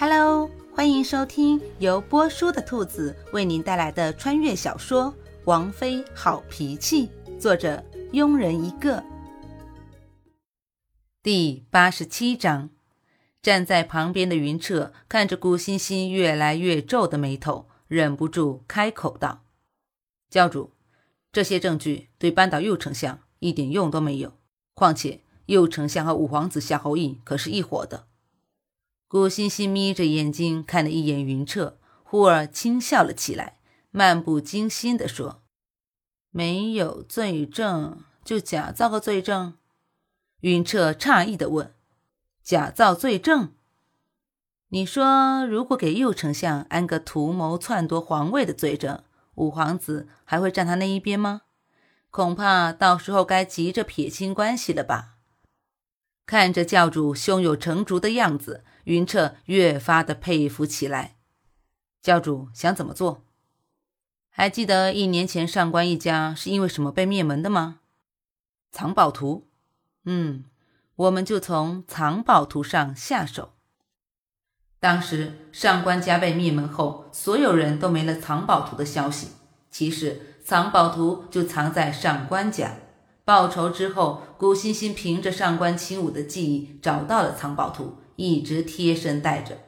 Hello，欢迎收听由波叔的兔子为您带来的穿越小说《王妃好脾气》，作者庸人一个。第八十七章，站在旁边的云彻看着古欣欣越来越皱的眉头，忍不住开口道：“教主，这些证据对扳倒右丞相一点用都没有。况且右丞相和五皇子夏侯义可是一伙的。”顾欣欣眯着眼睛看了一眼云彻，忽而轻笑了起来，漫不经心地说：“没有罪证，就假造个罪证。”云彻诧异地问：“假造罪证？你说，如果给右丞相安个图谋篡夺皇位的罪证，五皇子还会站他那一边吗？恐怕到时候该急着撇清关系了吧？”看着教主胸有成竹的样子。云彻越发的佩服起来。教主想怎么做？还记得一年前上官一家是因为什么被灭门的吗？藏宝图。嗯，我们就从藏宝图上下手。当时上官家被灭门后，所有人都没了藏宝图的消息。其实藏宝图就藏在上官家。报仇之后，古欣欣凭着上官清武的记忆找到了藏宝图。一直贴身带着，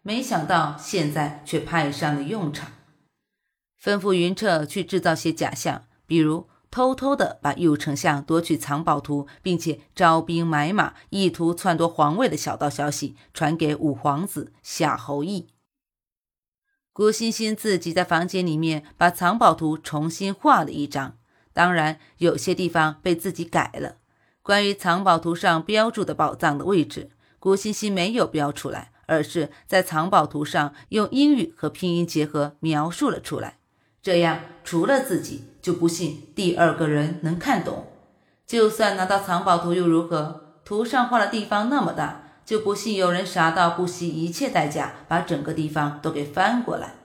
没想到现在却派上了用场。吩咐云彻去制造些假象，比如偷偷的把右丞相夺取藏宝图，并且招兵买马，意图篡夺皇位的小道消息传给五皇子夏侯义。古欣欣自己在房间里面把藏宝图重新画了一张，当然有些地方被自己改了。关于藏宝图上标注的宝藏的位置。古欣欣没有标出来，而是在藏宝图上用英语和拼音结合描述了出来。这样，除了自己，就不信第二个人能看懂。就算拿到藏宝图又如何？图上画的地方那么大，就不信有人傻到不惜一切代价把整个地方都给翻过来。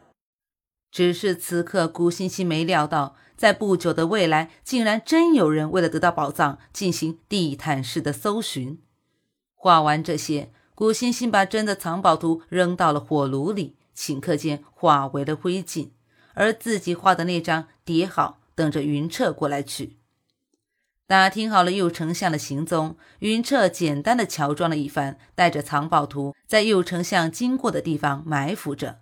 只是此刻，古欣欣没料到，在不久的未来，竟然真有人为了得到宝藏，进行地毯式的搜寻。画完这些，古欣欣把真的藏宝图扔到了火炉里，顷刻间化为了灰烬。而自己画的那张叠好，等着云彻过来取。打听好了右丞相的行踪，云彻简单的乔装了一番，带着藏宝图在右丞相经过的地方埋伏着，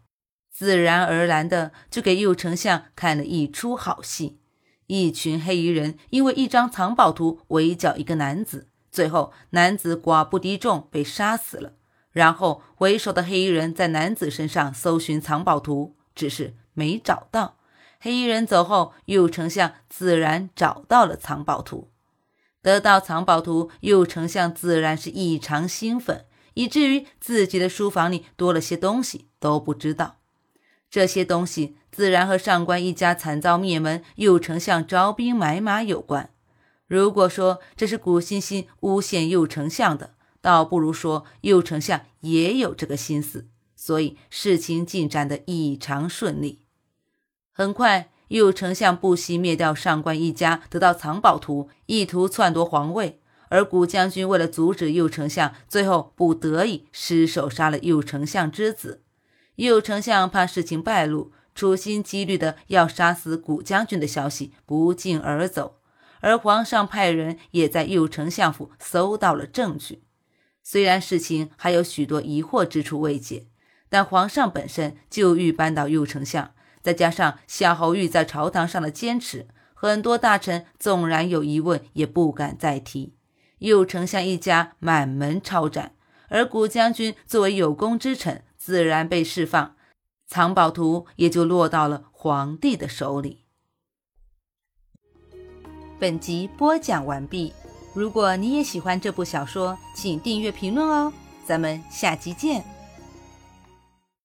自然而然的就给右丞相看了一出好戏：一群黑衣人因为一张藏宝图围剿一个男子。最后，男子寡不敌众，被杀死了。然后，为首的黑衣人在男子身上搜寻藏宝图，只是没找到。黑衣人走后，右丞相自然找到了藏宝图。得到藏宝图，右丞相自然是异常兴奋，以至于自己的书房里多了些东西都不知道。这些东西自然和上官一家惨遭灭门，右丞相招兵买马有关。如果说这是古欣欣诬陷右丞相的，倒不如说右丞相也有这个心思，所以事情进展的异常顺利。很快，右丞相不惜灭掉上官一家，得到藏宝图，意图篡夺皇位；而古将军为了阻止右丞相，最后不得已失手杀了右丞相之子。右丞相怕事情败露，处心积虑的要杀死古将军的消息不胫而走。而皇上派人也在右丞相府搜到了证据，虽然事情还有许多疑惑之处未解，但皇上本身就欲扳倒右丞相，再加上夏侯玉在朝堂上的坚持，很多大臣纵然有疑问也不敢再提。右丞相一家满门抄斩，而古将军作为有功之臣，自然被释放，藏宝图也就落到了皇帝的手里。本集播讲完毕。如果你也喜欢这部小说，请订阅、评论哦。咱们下集见。